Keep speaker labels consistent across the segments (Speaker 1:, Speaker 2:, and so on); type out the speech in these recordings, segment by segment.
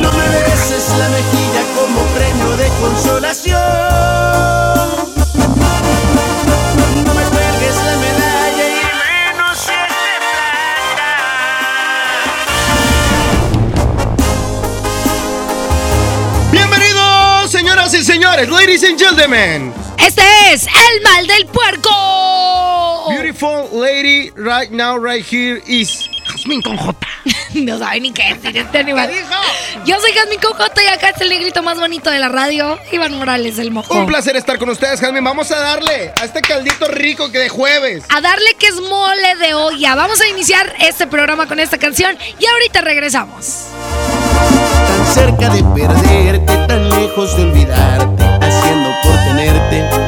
Speaker 1: No me beses la mejilla como premio de consolación. No me cuelgues la medalla y menos si es de plata.
Speaker 2: Bienvenidos, señoras y señores, ladies and gentlemen.
Speaker 3: Este es el mal del puerco.
Speaker 2: Beautiful lady right now, right here is Jasmine con J.
Speaker 3: No sabe ni qué decir este animal. Yo soy Jasmine Cojota y acá está el negrito más bonito de la radio, Iván Morales, el mojo.
Speaker 2: Un placer estar con ustedes, Jasmine. Vamos a darle a este caldito rico que de jueves.
Speaker 3: A darle que es mole de olla. Vamos a iniciar este programa con esta canción y ahorita regresamos.
Speaker 1: Tan cerca de perderte, tan lejos de olvidarte, haciendo por tenerte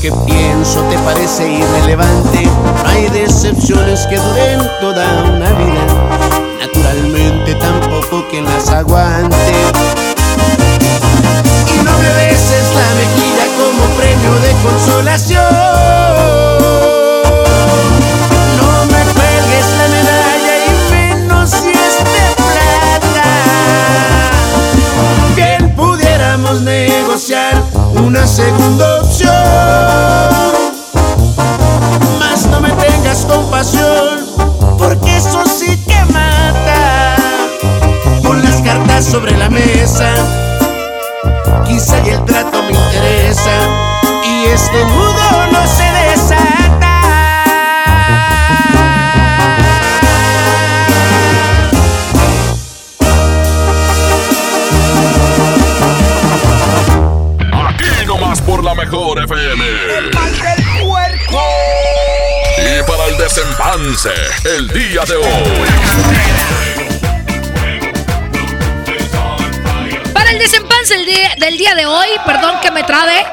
Speaker 1: que pienso te parece irrelevante,
Speaker 3: perdón que me trabe,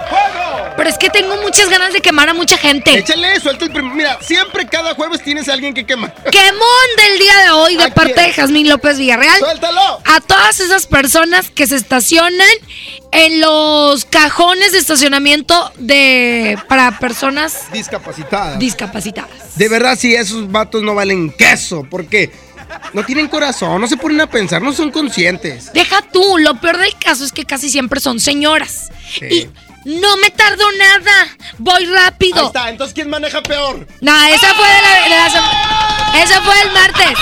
Speaker 4: que tengo muchas ganas de quemar a mucha gente.
Speaker 2: Échale, suelta el primer. Mira, siempre cada jueves tienes a alguien que quema.
Speaker 4: Quemón del día de hoy de
Speaker 2: ¿A
Speaker 4: parte
Speaker 2: quién?
Speaker 4: de Jazmín López Villarreal.
Speaker 2: ¡Suéltalo!
Speaker 4: A todas esas personas que se estacionan en los cajones de estacionamiento de para personas
Speaker 2: Discapacitada.
Speaker 4: discapacitadas.
Speaker 2: De verdad, sí, esos vatos no valen queso, porque no tienen corazón, no se ponen a pensar, no son conscientes.
Speaker 4: Deja tú, lo peor del caso es que casi siempre son señoras.
Speaker 2: Sí.
Speaker 4: Y no me tardo nada, voy
Speaker 2: Ahí
Speaker 4: rápido.
Speaker 2: está, entonces ¿quién maneja peor?
Speaker 4: No, esa fue de la, de la esa fue el martes.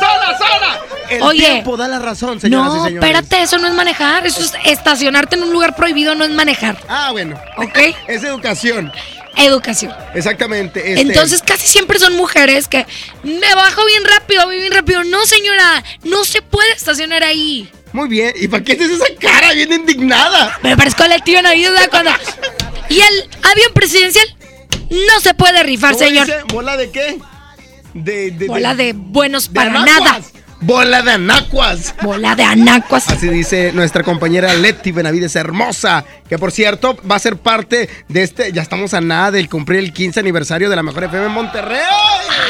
Speaker 2: ¡Sola, sola! El
Speaker 4: Oye.
Speaker 2: tiempo da la razón, señoras y
Speaker 4: No,
Speaker 2: señores.
Speaker 4: espérate, eso no es manejar. Eso es estacionarte en un lugar prohibido, no es manejar.
Speaker 2: Ah, bueno.
Speaker 4: ¿Ok?
Speaker 2: Es educación.
Speaker 4: Educación.
Speaker 2: Exactamente. este-
Speaker 4: Entonces casi siempre son mujeres que me bajo bien rápido, voy bien rápido. No, señora, no se puede estacionar ahí.
Speaker 2: Muy bien. ¿Y para qué haces esa cara bien indignada?
Speaker 4: Me parezco al tío Navidad cuando... Y el avión presidencial no se puede rifar,
Speaker 2: ¿Cómo
Speaker 4: señor.
Speaker 2: dice? ¿Bola de qué? De, de,
Speaker 4: Bola de buenos para nada.
Speaker 2: Bola de anacuas.
Speaker 4: Bola de anacuas.
Speaker 2: Así dice nuestra compañera Leti Benavides Hermosa, que por cierto va a ser parte de este, ya estamos a nada del cumplir el 15 aniversario de la Mejor FM en Monterrey.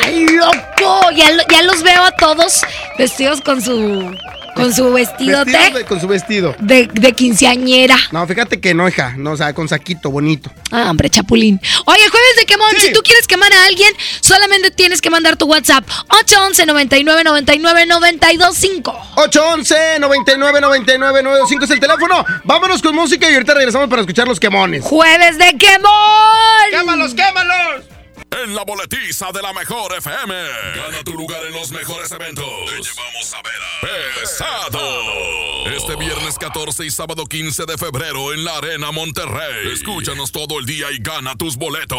Speaker 4: ¡Ay, loco! Ya, ya los veo a todos vestidos con su con su vestido
Speaker 2: de- con su vestido.
Speaker 4: de, de quinceañera.
Speaker 2: No, fíjate que no, hija, no, o sea, con saquito bonito.
Speaker 4: Ah, hombre, chapulín. Oye, jueves de quemón.
Speaker 2: Sí.
Speaker 4: Si tú quieres quemar a alguien, solamente tienes que mandar tu WhatsApp 811 99 99 925.
Speaker 2: 811 99 99 95 es el teléfono. Vámonos con música y ahorita regresamos para escuchar los quemones.
Speaker 4: Jueves de quemón.
Speaker 2: ¡Quémalos, quémalos!
Speaker 5: En la boletiza de la mejor FM. Gana tu lugar en los mejores eventos. Te llevamos a ver a Pesado. Este viernes 14 y sábado 15 de febrero en la Arena Monterrey. Escúchanos todo el día y gana tus boletos.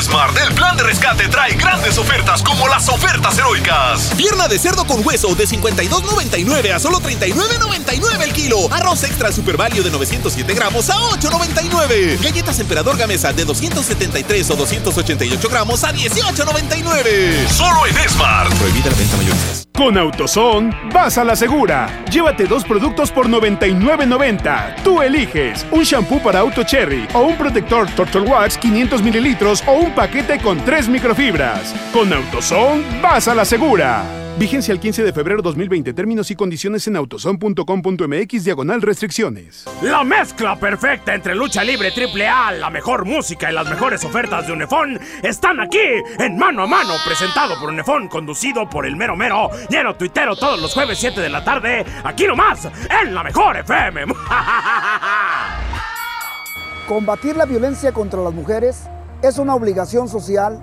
Speaker 6: Smart, el plan de rescate trae grandes ofertas como las ofertas heroicas.
Speaker 7: Pierna de cerdo con hueso de 52.99 a solo 39.99 el kilo. Arroz extra super value de 907 gramos a 8.99. Galletas emperador gamesa de 273 o 288 gramos a 18.99.
Speaker 6: Solo en Smart.
Speaker 7: Prohibida la venta mayoristas.
Speaker 8: Con AutoZone, vas a la segura. Llévate dos productos por 99.90. Tú eliges un shampoo para auto cherry o un protector Turtle Wax 500 mililitros o un paquete con tres microfibras. Con AutoZone, vas a la segura. Vigencia el 15 de febrero 2020. Términos y condiciones en autozone.com.mx diagonal restricciones.
Speaker 9: La mezcla perfecta entre lucha libre triple A, la mejor música y las mejores ofertas de Unefón están aquí en Mano a Mano, presentado por Unefón, conducido por el mero mero, lleno tuitero todos los jueves 7 de la tarde, aquí nomás, en la mejor FM.
Speaker 10: Combatir la violencia contra las mujeres es una obligación social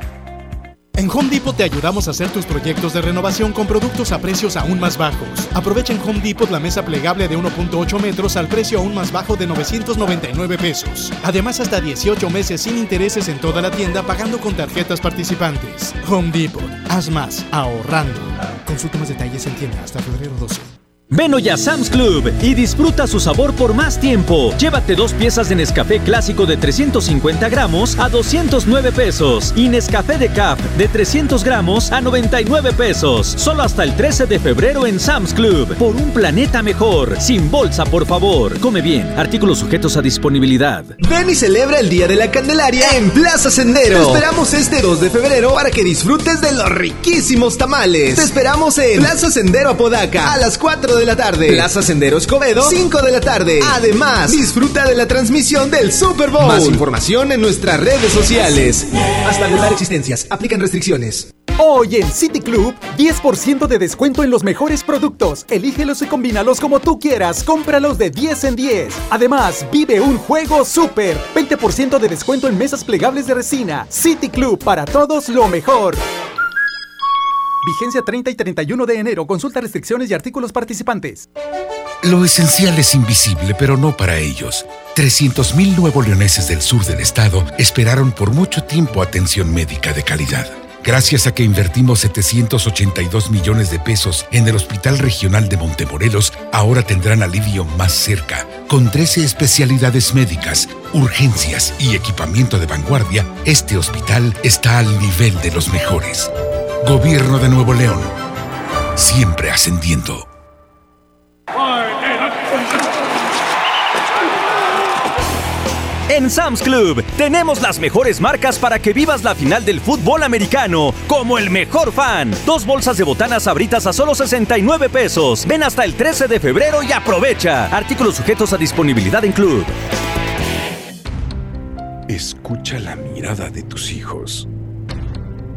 Speaker 11: En Home Depot te ayudamos a hacer tus proyectos de renovación con productos a precios aún más bajos. Aprovecha en Home Depot la mesa plegable de 1.8 metros al precio aún más bajo de 999 pesos. Además, hasta 18 meses sin intereses en toda la tienda pagando con tarjetas participantes. Home Depot. Haz más ahorrando. Consulta más detalles en tienda hasta febrero 12.
Speaker 12: Ven hoy a Sam's Club y disfruta su sabor por más tiempo. Llévate dos piezas de Nescafé clásico de 350 gramos a 209 pesos y Nescafé de Cap de 300 gramos a 99 pesos. Solo hasta el 13 de febrero en Sam's Club. Por un planeta mejor. Sin bolsa, por favor. Come bien. Artículos sujetos a disponibilidad.
Speaker 13: Ven y celebra el Día de la Candelaria en Plaza Sendero. Te esperamos este 2 de febrero para que disfrutes de los riquísimos tamales. Te esperamos en Plaza Sendero Apodaca a las 4 de la tarde. Plaza Sendero Escobedo, 5 de la tarde. Además, disfruta de la transmisión del Super Bowl. Más información en nuestras redes sociales. Hasta agotar existencias. Aplican restricciones.
Speaker 14: Hoy en City Club, 10% de descuento en los mejores productos. Elígelos y combínalos como tú quieras. Cómpralos de 10 en 10. Además, vive un juego súper. 20% de descuento en mesas plegables de resina. City Club, para todos lo mejor. Vigencia 30 y 31 de enero. Consulta restricciones y artículos participantes.
Speaker 15: Lo esencial es invisible, pero no para ellos. 300.000 nuevo leoneses del sur del estado esperaron por mucho tiempo atención médica de calidad. Gracias a que invertimos 782 millones de pesos en el Hospital Regional de Montemorelos, ahora tendrán alivio más cerca. Con 13 especialidades médicas, urgencias y equipamiento de vanguardia, este hospital está al nivel de los mejores. Gobierno de Nuevo León. Siempre ascendiendo.
Speaker 12: En Sam's Club tenemos las mejores marcas para que vivas la final del fútbol americano como el mejor fan. Dos bolsas de botanas abritas a solo 69 pesos. Ven hasta el 13 de febrero y aprovecha. Artículos sujetos a disponibilidad en Club.
Speaker 16: Escucha la mirada de tus hijos.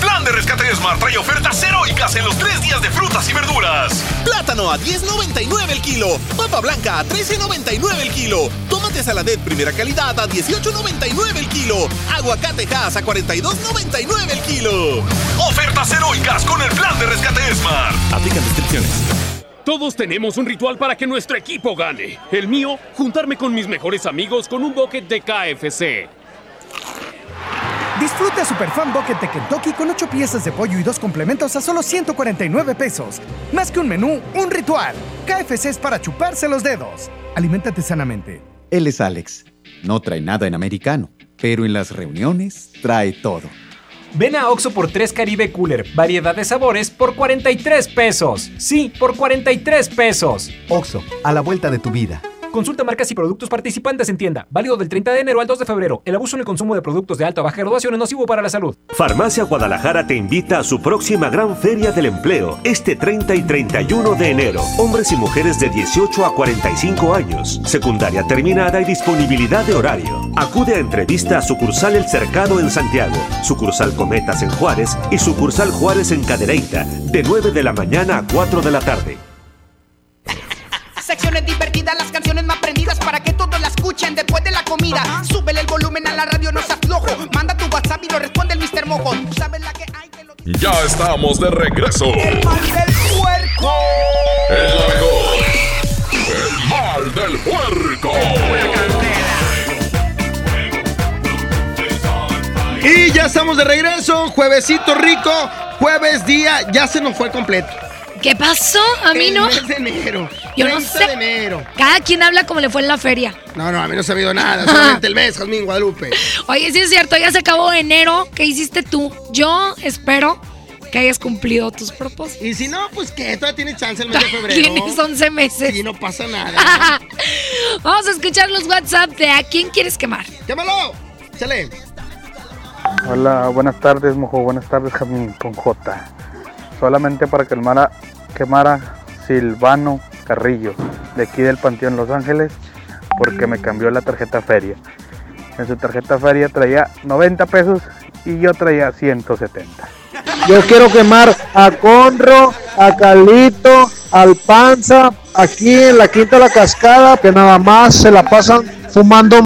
Speaker 17: Plan de rescate Smart trae ofertas heroicas en los tres días de frutas y verduras.
Speaker 7: Plátano a 10.99 el kilo. Papa blanca a 13.99 el kilo. Tomate saladet primera calidad a 18.99 el kilo. Aguacate Hass a 42.99 el kilo.
Speaker 17: Ofertas heroicas con el plan de rescate Smart.
Speaker 7: Aplican descripciones.
Speaker 9: Todos tenemos un ritual para que nuestro equipo gane. El mío, juntarme con mis mejores amigos con un bucket de KFC.
Speaker 18: Disfruta Super Fan Bucket de Kentucky con 8 piezas de pollo y dos complementos a solo 149 pesos. Más que un menú, un ritual. KFC es para chuparse los dedos. Aliméntate sanamente.
Speaker 19: Él es Alex. No trae nada en americano, pero en las reuniones trae todo.
Speaker 20: Ven a Oxo por 3 Caribe Cooler, variedad de sabores por 43 pesos. Sí, por 43 pesos.
Speaker 19: Oxo, a la vuelta de tu vida.
Speaker 20: Consulta marcas y productos participantes en tienda. Válido del 30 de enero al 2 de febrero. El abuso en el consumo de productos de alta o baja graduación es nocivo para la salud.
Speaker 21: Farmacia Guadalajara te invita a su próxima gran feria del empleo, este 30 y 31 de enero. Hombres y mujeres de 18 a 45 años, secundaria terminada y disponibilidad de horario. Acude a entrevista a sucursal El Cercado en Santiago, sucursal Cometas en Juárez y sucursal Juárez en Cadereyta, de 9 de la mañana a 4 de la tarde.
Speaker 22: Secciones divertidas, las canciones más prendidas para que todos la escuchen después de la comida. Súbele el volumen a la radio, no se aflojo. Manda tu WhatsApp y lo responde el Mr. Mojo. Tú sabes la que hay.
Speaker 5: Ya estamos de regreso.
Speaker 22: El mal del puerco.
Speaker 5: El la mejor. El mal del puerco.
Speaker 2: Y ya estamos de regreso, juevesito rico, jueves día, ya se nos fue completo.
Speaker 4: ¿Qué pasó? A mí
Speaker 2: El
Speaker 4: no.
Speaker 2: mes de enero.
Speaker 4: Yo no
Speaker 2: 30
Speaker 4: sé.
Speaker 2: de enero.
Speaker 4: Cada quien habla como le fue en la feria.
Speaker 2: No, no, a mí no se ha habido nada, solamente el mes, Jazmín Guadalupe.
Speaker 4: Oye, sí es cierto, ya se acabó enero. ¿Qué hiciste tú? Yo espero que hayas cumplido tus propósitos.
Speaker 2: Y si no, pues que todavía tienes chance el mes de febrero.
Speaker 4: Tienes 11 meses.
Speaker 2: Sí, no pasa nada.
Speaker 4: Vamos a escuchar los WhatsApp de a quién quieres quemar.
Speaker 2: ¡Quémalo! ¡Chale!
Speaker 10: Hola, buenas tardes, mojo. Buenas tardes, Jamín, con J. Solamente para que quemara, quemara Silvano Carrillo, de aquí del Panteón Los Ángeles, porque me cambió la tarjeta feria. En su tarjeta feria traía 90 pesos y yo traía 170. Yo quiero quemar a Conro, a Calito, al Panza, aquí en la Quinta de la Cascada, que nada más se la pasan fumando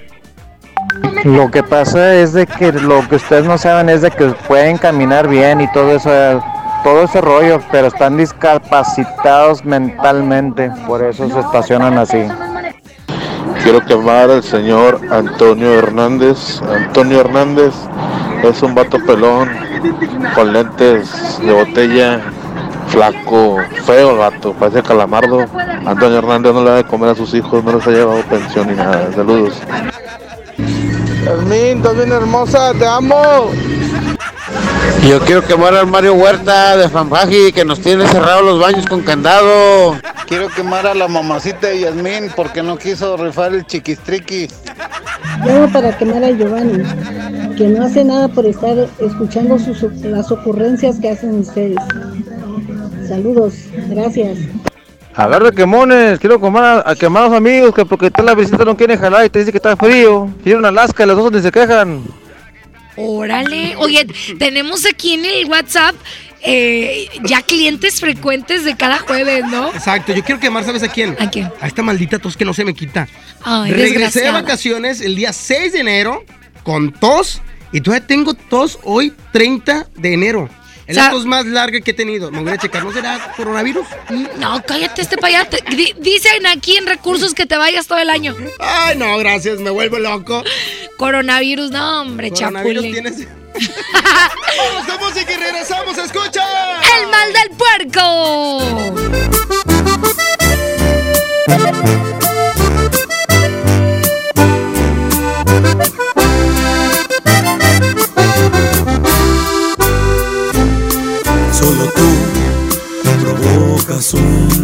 Speaker 10: lo que pasa es de que lo que ustedes no saben es de que pueden caminar bien y todo eso, todo ese rollo, pero están discapacitados mentalmente, por eso se estacionan así.
Speaker 13: Quiero quemar al señor Antonio Hernández. Antonio Hernández es un vato pelón, con lentes de botella, flaco, feo el vato, parece calamardo. Antonio Hernández no le da de comer a sus hijos, no les ha llevado pensión ni nada. Saludos.
Speaker 10: Hermín, estás bien hermosa, te amo.
Speaker 23: Yo quiero quemar al Mario Huerta de Fanfaji que nos tiene cerrados los baños con candado.
Speaker 10: Quiero quemar a la mamacita de Yasmín porque no quiso rifar el chiquistriquis.
Speaker 24: Llamo para quemar a Giovanni, que no hace nada por estar escuchando sus, las ocurrencias que hacen ustedes. Saludos, gracias.
Speaker 23: A ver de quemones, quiero quemar a, a quemar a los amigos que porque tal la visita no quiere jalar y te dice que está frío. Quieren Alaska y los dos ni se quejan.
Speaker 4: Órale. Oye, tenemos aquí en el WhatsApp eh, ya clientes frecuentes de cada jueves, ¿no?
Speaker 2: Exacto, yo quiero quemar, ¿sabes a quién?
Speaker 4: ¿A quién?
Speaker 2: A esta maldita tos que no se me quita.
Speaker 4: Ay,
Speaker 2: Regresé de vacaciones el día 6 de enero con tos y todavía tengo tos hoy 30 de enero. La
Speaker 4: Sa-
Speaker 2: tos más larga que he tenido. Me voy a checar, ¿no será coronavirus?
Speaker 4: No, cállate este payate. Di- Dicen aquí en recursos que te vayas todo el año.
Speaker 2: Ay, no, gracias, me vuelvo loco.
Speaker 4: Coronavirus, no, hombre,
Speaker 2: Coronavirus
Speaker 4: chapule.
Speaker 2: tienes- Vamos con música y regresamos, escucha.
Speaker 4: El mal del puerco.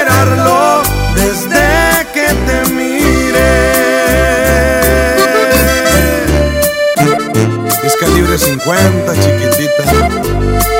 Speaker 25: Sin exagerarlo, desde que te mire.
Speaker 16: Es calibre 50, chiquitita.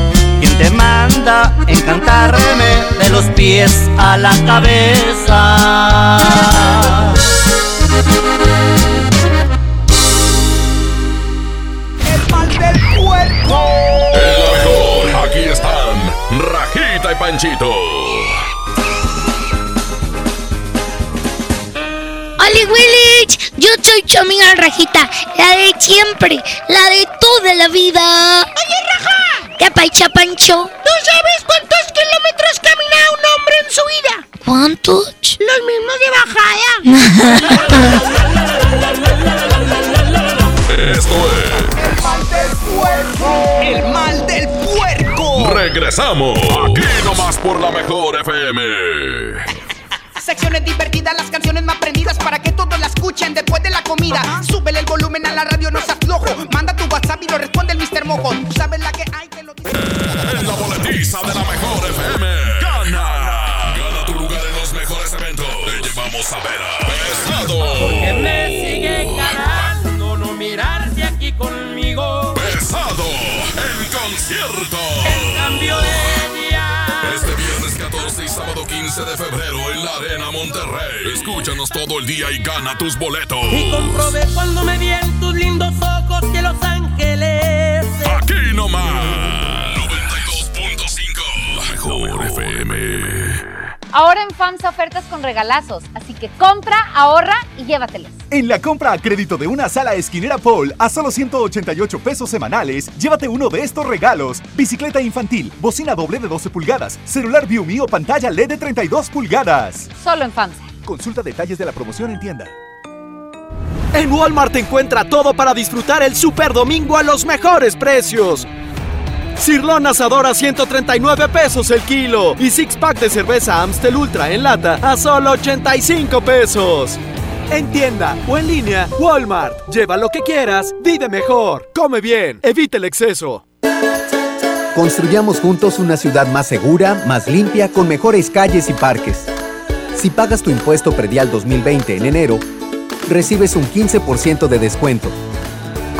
Speaker 26: Quien te manda encantarme de los pies a la cabeza.
Speaker 22: El mal del puerco.
Speaker 5: La mejor, aquí están Rajita y Panchito.
Speaker 4: ¡Oli Willich! Yo soy tu amiga Rajita, la de siempre, la de toda la vida. ¡Oye, Raja! ¿Qué paicha, Pancho?
Speaker 1: ¿Tú sabes cuántos kilómetros camina un hombre en su vida?
Speaker 4: ¿Cuántos?
Speaker 1: Los mismos de bajada.
Speaker 5: Esto es
Speaker 22: El mal del puerco. El mal del puerco.
Speaker 5: Regresamos aquí nomás por la mejor FM.
Speaker 22: Secciones divertidas, las canciones más prendidas para que todos la escuchen después de la comida. Súbele el volumen a la radio, no se aflojo. Manda tu WhatsApp y lo responde el Mr. Mojo. Tú sabes la que hay.
Speaker 5: En la boletiza de la mejor FM. Gana. Gana tu lugar en los mejores eventos. Te llevamos a ver a
Speaker 27: Porque
Speaker 5: Pesado.
Speaker 27: me sigue ganando no mirarse aquí conmigo.
Speaker 5: Pesado. En concierto.
Speaker 27: En cambio de día.
Speaker 5: Este viernes 14 y sábado 15 de febrero en la Arena Monterrey. Escúchanos todo el día y gana tus boletos.
Speaker 27: Y comprobé cuando me vi en tus lindos ojos que Los Ángeles.
Speaker 5: Aquí nomás. 92.5. La mejor FM.
Speaker 28: Ahora en FAMSA ofertas con regalazos, así que compra, ahorra y llévatelos.
Speaker 29: En la compra a crédito de una sala esquinera Paul a solo 188 pesos semanales, llévate uno de estos regalos: bicicleta infantil, bocina doble de 12 pulgadas, celular ViewMe o pantalla LED de 32 pulgadas.
Speaker 28: Solo en FAMSA.
Speaker 29: Consulta detalles de la promoción en tienda.
Speaker 30: En Walmart encuentra todo para disfrutar el Super Domingo a los mejores precios. Cirlón asador a 139 pesos el kilo y six pack de cerveza Amstel Ultra en lata a solo 85 pesos. En tienda o en línea, Walmart. Lleva lo que quieras, vive mejor, come bien, evita el exceso.
Speaker 19: Construyamos juntos una ciudad más segura, más limpia, con mejores calles y parques. Si pagas tu impuesto predial 2020 en enero, recibes un 15% de descuento.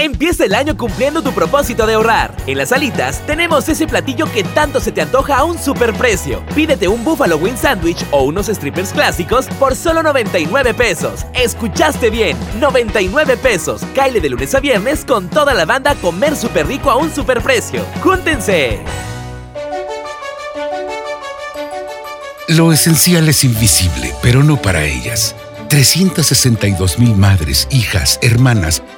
Speaker 31: Empieza el año cumpliendo tu propósito de ahorrar. En las alitas tenemos ese platillo que tanto se te antoja a un superprecio. Pídete un Buffalo Wing Sandwich o unos strippers clásicos por solo 99 pesos. Escuchaste bien, 99 pesos. Caile de lunes a viernes con toda la banda a comer súper rico a un superprecio. ¡Júntense!
Speaker 15: Lo esencial es invisible, pero no para ellas. 362 mil madres, hijas, hermanas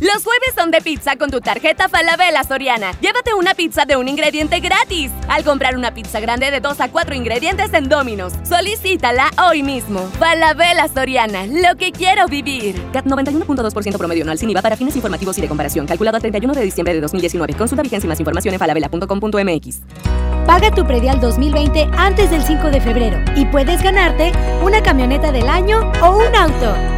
Speaker 32: Los jueves son de pizza con tu tarjeta Falabella Soriana. Llévate una pizza de un ingrediente gratis al comprar una pizza grande de 2 a 4 ingredientes en Domino's. Solicítala hoy mismo. Falabella Soriana, lo que quiero vivir. CAT 91.2% promedio anual sin IVA para fines informativos y de comparación. Calculado a 31 de diciembre de 2019. Consulta vigencia y más información en falabella.com.mx.
Speaker 33: Paga tu predial 2020 antes del 5 de febrero y puedes ganarte una camioneta del año o un auto.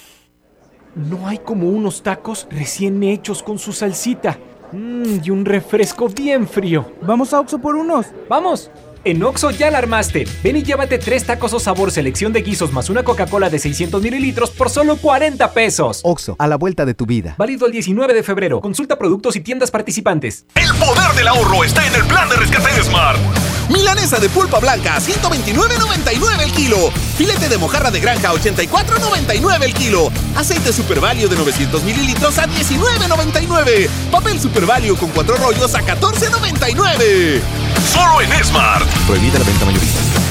Speaker 20: No hay como unos tacos recién hechos con su salsita. Mmm, y un refresco bien frío.
Speaker 34: Vamos a Oxo por unos.
Speaker 20: ¡Vamos! En Oxo ya la armaste. Ven y llévate tres tacos o sabor selección de guisos más una Coca-Cola de 600 mililitros por solo 40 pesos.
Speaker 34: Oxo, a la vuelta de tu vida.
Speaker 20: Válido el 19 de febrero. Consulta productos y tiendas participantes.
Speaker 5: El poder del ahorro está en el plan de rescate de Smart. Milanesa de pulpa blanca, 129.99 el kilo. Filete de mojarra de granja, 84.99 el kilo. Aceite Super Value de 900 mililitros a 19.99. Papel Super Value con cuatro rollos a 14.99. Solo en Smart.
Speaker 16: Prohibida la venta mayorista.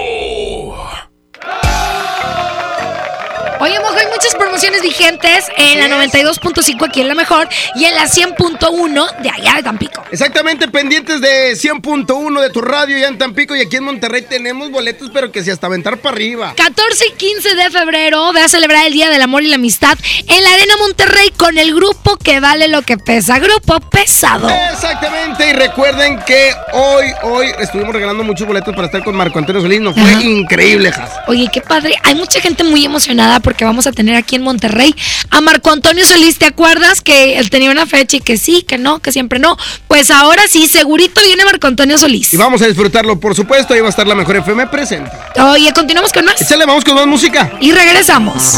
Speaker 4: Oye, Mojo, hay muchas promociones vigentes en la 92.5 aquí en La Mejor y en la 100.1 de allá de Tampico.
Speaker 2: Exactamente, pendientes de 100.1 de tu radio ya en Tampico y aquí en Monterrey tenemos boletos, pero que si hasta aventar para arriba.
Speaker 4: 14 y 15 de febrero ve a celebrar el Día del Amor y la Amistad en la Arena Monterrey con el grupo que vale lo que pesa, Grupo Pesado.
Speaker 2: Exactamente, y recuerden que hoy, hoy estuvimos regalando muchos boletos para estar con Marco Antonio Solís, nos fue increíble, Jas.
Speaker 4: Oye, qué padre. Hay mucha gente muy emocionada porque vamos a tener aquí en Monterrey a Marco Antonio Solís. ¿Te acuerdas que él tenía una fecha y que sí, que no, que siempre no? Pues ahora sí, segurito viene Marco Antonio Solís.
Speaker 2: Y vamos a disfrutarlo, por supuesto, ahí va a estar la mejor FM presente.
Speaker 4: Oye, continuamos con más.
Speaker 2: Échale, vamos con más música.
Speaker 4: Y regresamos.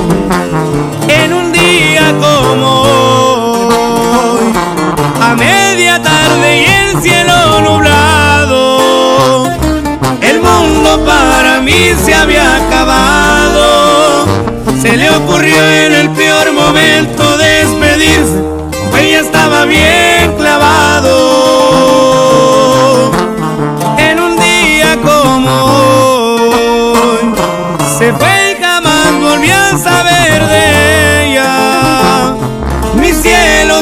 Speaker 35: En un día como hoy, a media tarde y el cielo nublado, el mundo para mí se había acabado. Se le ocurrió en el peor momento despedirse ella estaba bien clavado en un día como hoy. Se fue y jamás volví a saber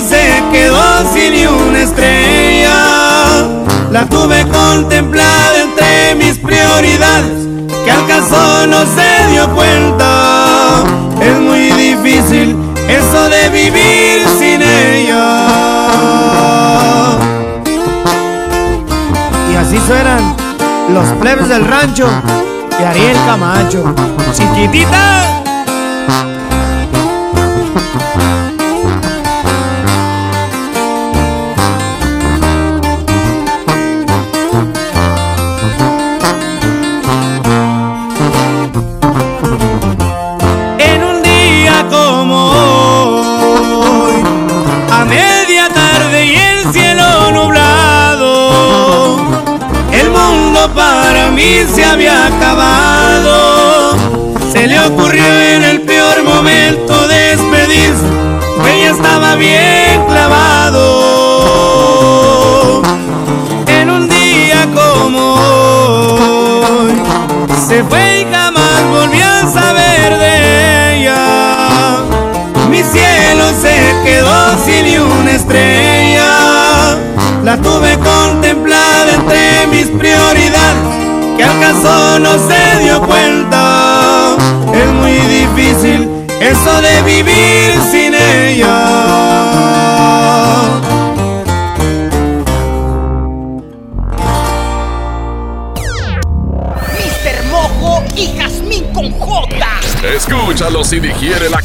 Speaker 35: se quedó sin ni una estrella. La tuve contemplada entre mis prioridades. Que al caso no se dio cuenta. Es muy difícil eso de vivir sin ella. Y así suenan los plebes del rancho de Ariel Camacho. Chiquitita.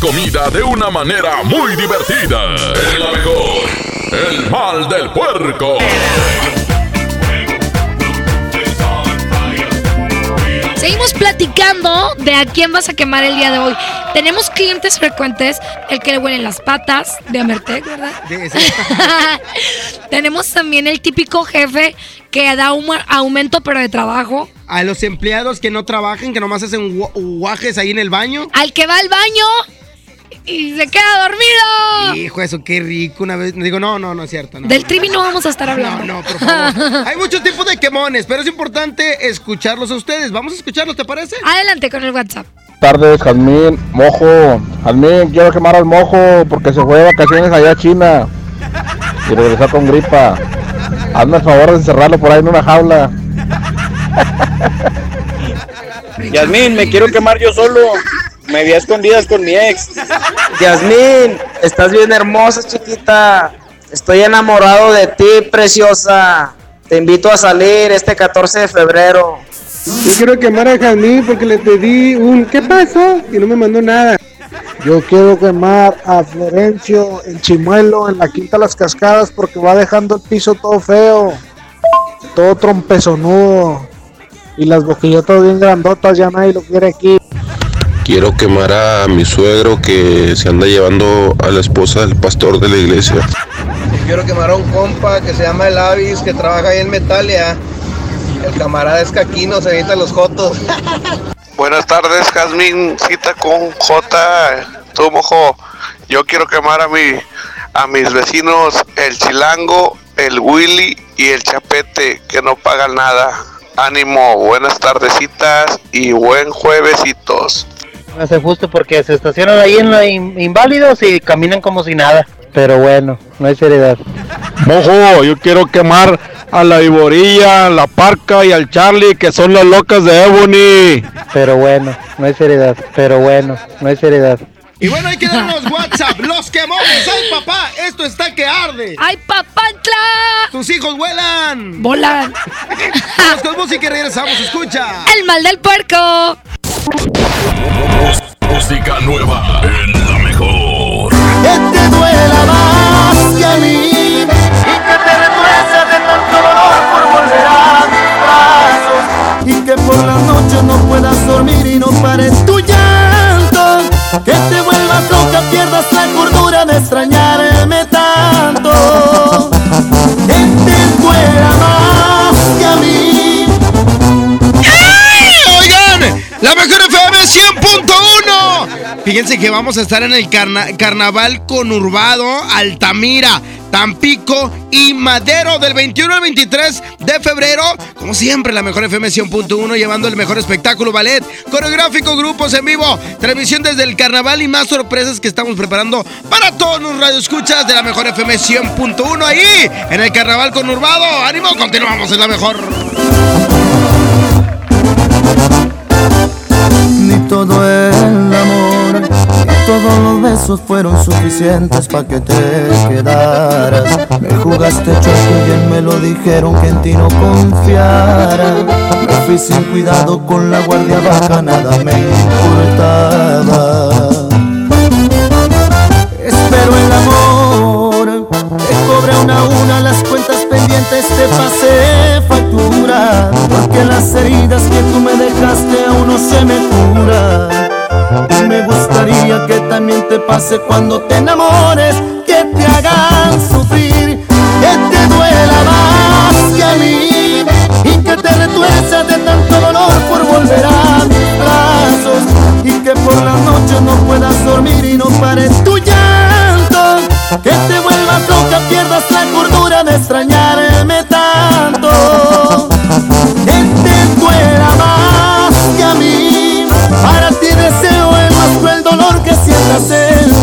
Speaker 5: Comida de una manera muy divertida. Es la mejor. El mal del puerco.
Speaker 4: Seguimos platicando de a quién vas a quemar el día de hoy. Tenemos clientes frecuentes, el que le huelen las patas, de Amertec, ¿verdad? Tenemos también el típico jefe que da un aumento pero de trabajo.
Speaker 2: A los empleados que no trabajan, que nomás hacen gua- guajes ahí en el baño.
Speaker 4: Al que va al baño y se queda dormido.
Speaker 2: Hijo, eso qué rico. Una vez digo, no, no, no es cierto. No.
Speaker 4: Del trivi no vamos a estar hablando.
Speaker 2: No, no, por favor. Hay muchos tipos de quemones, pero es importante escucharlos a ustedes. Vamos a escucharlos, ¿te parece?
Speaker 4: Adelante con el WhatsApp.
Speaker 36: tardes, Jazmín, Mojo. Jazmín, quiero quemar al Mojo porque se fue de vacaciones allá a China y regresó con gripa. Hazme el favor de encerrarlo por ahí en una jaula.
Speaker 37: Yasmín, me quiero quemar yo solo. Me vi a escondidas con mi ex. Yasmín, estás bien hermosa, chiquita. Estoy enamorado de ti, preciosa. Te invito a salir este 14 de febrero.
Speaker 18: Yo quiero quemar a Jazmín porque le pedí un ¿qué pasó? y no me mandó nada. Yo quiero quemar a Florencio en Chimuelo, en la Quinta Las Cascadas, porque va dejando el piso todo feo, todo trompezonudo y las boquillotas bien grandotas, ya nadie lo quiere aquí.
Speaker 38: Quiero quemar a mi suegro que se anda llevando a la esposa del pastor de la iglesia.
Speaker 39: Quiero quemar a un compa que se llama El Avis, que trabaja ahí en Metalia. El camarada es caquino, se evita los jotos.
Speaker 40: Buenas tardes, Jazmín, cita con J, tú mojo. Yo quiero quemar a mi, a mis vecinos, el Chilango, el Willy y el Chapete, que no pagan nada. Ánimo, buenas tardecitas y buen juevesitos.
Speaker 37: Me hace justo porque se estacionan ahí en la in- Inválidos y caminan como si nada. Pero bueno, no hay seriedad.
Speaker 18: Mojo, yo quiero quemar a la Iborilla, la Parca y al Charlie, que son las locas de Ebony.
Speaker 37: Pero bueno, no hay seriedad. Pero bueno, no hay seriedad.
Speaker 2: Y bueno, hay que darnos WhatsApp. Los quemones. ¡Ay, papá! Esto está que arde.
Speaker 4: ¡Ay, papantla!
Speaker 2: ¡Tus hijos vuelan!
Speaker 4: ¡Volan!
Speaker 2: Vamos con música y regresamos. Escucha.
Speaker 4: El mal del puerco.
Speaker 5: Música nueva en la mejor.
Speaker 41: Que te duela más que a mí. Y que te retuerce de tanto dolor por volver a mis brazos y que por las noches no puedas dormir y no pares tu llanto. Que te vuelvas loca, pierdas la cordura de extrañarme tanto
Speaker 2: la mejor FM 100.1. Fíjense que vamos a estar en el carna- carnaval conurbado Altamira, Tampico y Madero del 21 al 23 de febrero. Como siempre, la mejor FM 100.1 llevando el mejor espectáculo, ballet, coreográfico, grupos en vivo, transmisión desde el carnaval y más sorpresas que estamos preparando para todos los radioescuchas de la mejor FM 100.1 ahí en el carnaval conurbado. ¡Ánimo! Continuamos en la mejor.
Speaker 41: Todo el amor, ni todos los besos fueron suficientes para que te quedaras. Me jugaste chueco y bien me lo dijeron que en ti no confiara. Me fui sin cuidado con la guardia baja, nada me importaba. Espero el amor, te cobre una a una las cuentas pendientes, te pasé factura. Porque las heridas que tú me dejaste aún no se me cura. Me gustaría que también te pase cuando te enamores, que te hagan sufrir, que te duela más que a mí y que te
Speaker 38: retuerzas de tanto dolor por volver a mis brazos y que por las noches no puedas dormir y no pares tu llanto, que te vuelvas loca, pierdas la cordura de extrañarme.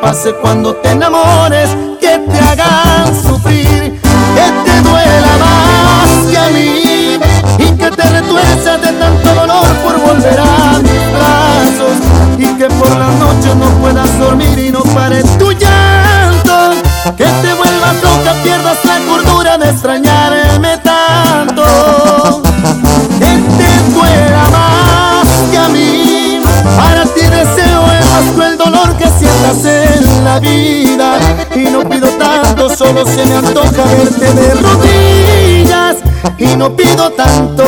Speaker 38: pase cuando te enamores tanto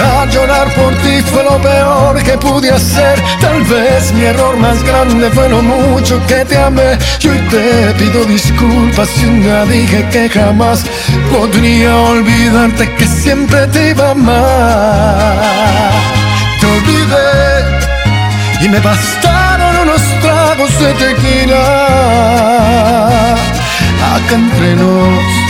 Speaker 38: Llorar, llorar por ti fue lo peor que pude hacer. Tal vez mi error más grande fue lo mucho que te amé. Y hoy te pido disculpas si un día dije que jamás podría olvidarte que siempre te iba a amar. Te olvidé y me bastaron unos tragos de tequila. Acá entre nos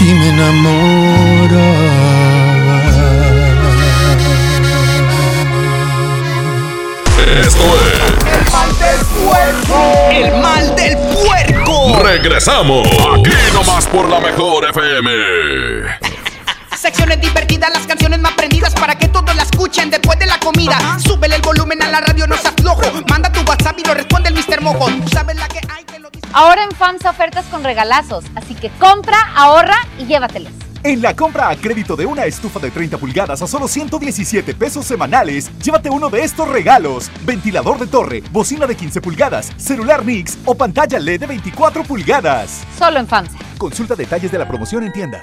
Speaker 42: me enamoro.
Speaker 5: Esto es
Speaker 22: El mal del puerco. El mal del puerco.
Speaker 5: Regresamos. Aquí nomás por la mejor FM.
Speaker 22: Secciones divertidas, las canciones más prendidas para que todos la escuchen después de la comida. Súbele el volumen a la radio, no seas flojo. Manda tu WhatsApp y lo responde el Mr. Mojo. Tú sabes la que hay.
Speaker 43: Ahora en FAMSA ofertas con regalazos, así que compra, ahorra y llévatelos.
Speaker 44: En la compra a crédito de una estufa de 30 pulgadas a solo 117 pesos semanales, llévate uno de estos regalos: ventilador de torre, bocina de 15 pulgadas, celular Mix o pantalla LED de 24 pulgadas.
Speaker 43: Solo en FAMSA.
Speaker 44: Consulta detalles de la promoción en tienda.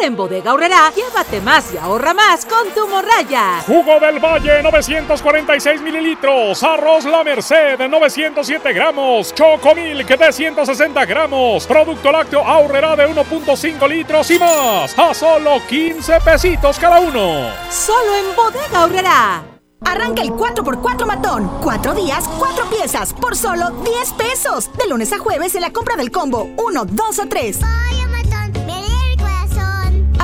Speaker 45: Ahora en Bodega Aurrera, llévate más y ahorra más con tu morraya.
Speaker 46: Jugo del Valle 946 mililitros, arroz La Merced 907 gramos, Chocomilk de 160 gramos, producto lácteo Aurrera de 1.5 litros y más, a solo 15 pesitos cada uno.
Speaker 45: Solo en Bodega Aurrera.
Speaker 47: Arranca el 4x4 matón. Cuatro días, cuatro piezas, por solo 10 pesos. De lunes a jueves en la compra del combo 1, 2 o 3.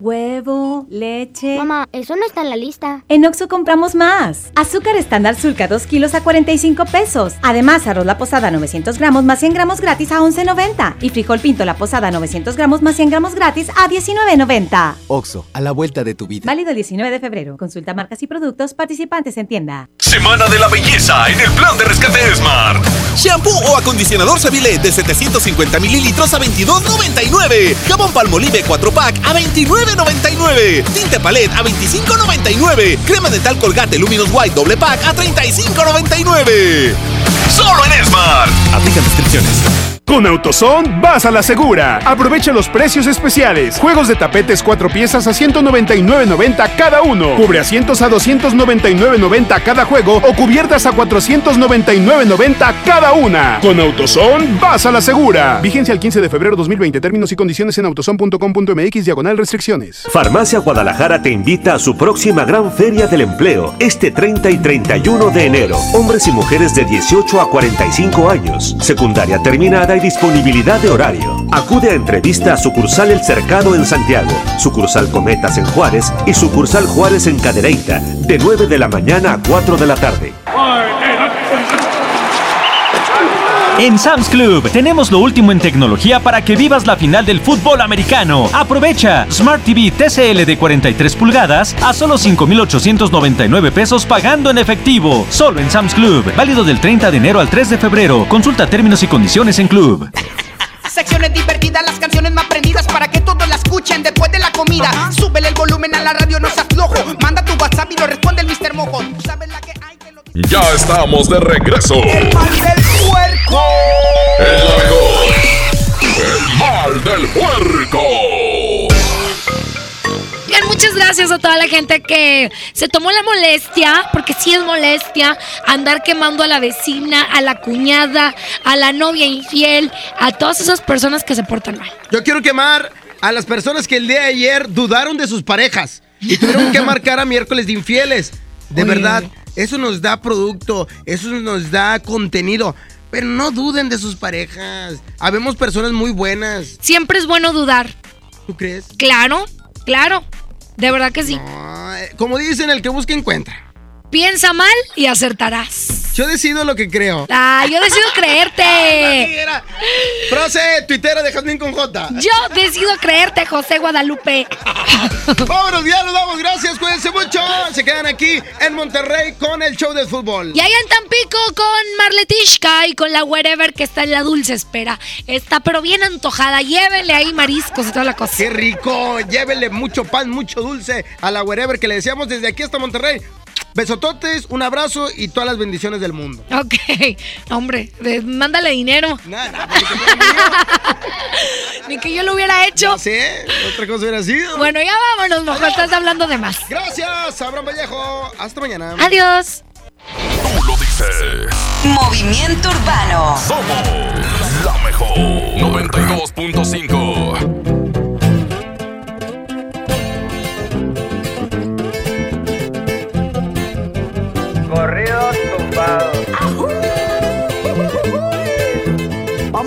Speaker 48: Huevo, leche.
Speaker 49: Mamá, eso no está en la lista.
Speaker 48: En Oxo compramos más. Azúcar estándar Sulca 2 kilos a 45 pesos. Además, arroz la posada 900 gramos más 100 gramos gratis a 11.90. Y frijol pinto la posada 900 gramos más 100 gramos gratis a 19.90.
Speaker 19: Oxo, a la vuelta de tu vida.
Speaker 48: Válido el 19 de febrero. Consulta marcas y productos participantes en tienda.
Speaker 5: Semana de la belleza en el plan de rescate Smart.
Speaker 7: Shampoo o acondicionador Seville de 750 mililitros a 22.99. Jabón Palmolive 4 pack a 29.99. Tinte Palette a 25.99. Crema dental Colgate Luminous White doble pack a 35.99.
Speaker 5: Solo en Smart.
Speaker 8: Aplican restricciones. Con AutoZone vas a la segura. Aprovecha los precios especiales. Juegos de tapetes 4 piezas a 199.90 cada uno. Cubre asientos a 299.90 cada juego o cubiertas a 499.90 cada una. Con AutoZone vas a la segura. Vigencia el 15 de febrero 2020. Términos y condiciones en autozone.com.mx diagonal restricciones.
Speaker 50: Farmacia Guadalajara te invita a su próxima gran feria del empleo este 30 y 31 de enero. Hombres y mujeres de 18 a 45 años. Secundaria terminada y disponibilidad de horario. Acude a entrevista a sucursal El Cercado en Santiago, sucursal Cometas en Juárez y sucursal Juárez en Cadereyta, de 9 de la mañana a 4 de la tarde.
Speaker 12: En Sam's Club tenemos lo último en tecnología para que vivas la final del fútbol americano. Aprovecha Smart TV TCL de 43 pulgadas a solo 5,899 pesos pagando en efectivo. Solo en Sam's Club. Válido del 30 de enero al 3 de febrero. Consulta términos y condiciones en Club.
Speaker 22: Secciones divertidas, las canciones más prendidas para que todos la escuchen después de la comida. Súbele el volumen a la radio, no seas flojo. Manda tu WhatsApp y lo responde el Mr. Mojo. Tú sabes la que hay.
Speaker 5: Ya estamos de regreso.
Speaker 22: El mal del puerco.
Speaker 5: El la mejor. El mal del puerco.
Speaker 4: Bien, muchas gracias a toda la gente que se tomó la molestia, porque sí es molestia, andar quemando a la vecina, a la cuñada, a la novia infiel, a todas esas personas que se portan mal.
Speaker 2: Yo quiero quemar a las personas que el día de ayer dudaron de sus parejas y tuvieron que marcar a miércoles de infieles. De
Speaker 4: Oye.
Speaker 2: verdad, eso nos da producto, eso nos da contenido. Pero no duden de sus parejas. Habemos personas muy buenas.
Speaker 4: Siempre es bueno dudar.
Speaker 2: ¿Tú crees?
Speaker 4: Claro, claro. De verdad que sí.
Speaker 2: Eh, Como dicen, el que busca encuentra.
Speaker 4: Piensa mal y acertarás.
Speaker 2: Yo decido lo que creo.
Speaker 4: Ah, yo decido creerte.
Speaker 2: Proce, tuitera de Jazmín con J.
Speaker 4: Yo decido creerte, José Guadalupe.
Speaker 2: Vámonos, ya nos damos. Gracias, cuídense mucho. Se quedan aquí en Monterrey con el show del fútbol.
Speaker 4: Y allá en Tampico con Marletishka y con la wherever que está en la dulce espera. Está pero bien antojada. Llévenle ahí mariscos y toda la cosa.
Speaker 2: ¡Qué rico! Llévele mucho pan, mucho dulce a la wherever que le deseamos desde aquí hasta Monterrey. Besototes, un abrazo y todas las bendiciones del mundo.
Speaker 4: Ok, hombre, de- mándale dinero. Ni que yo lo hubiera hecho.
Speaker 2: Sí, otra cosa hubiera sido.
Speaker 4: Bueno, ya vámonos, mejor estás hablando de más.
Speaker 2: Gracias, Abraham Vallejo. Hasta mañana.
Speaker 4: Adiós.
Speaker 5: Tú lo dices.
Speaker 51: Movimiento Urbano.
Speaker 5: Somos la mejor. 92.5.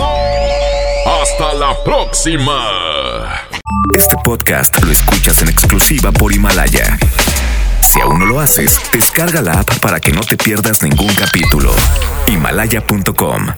Speaker 5: Hasta la próxima.
Speaker 16: Este podcast lo escuchas en exclusiva por Himalaya. Si aún no lo haces, descarga la app para que no te pierdas ningún capítulo. Himalaya.com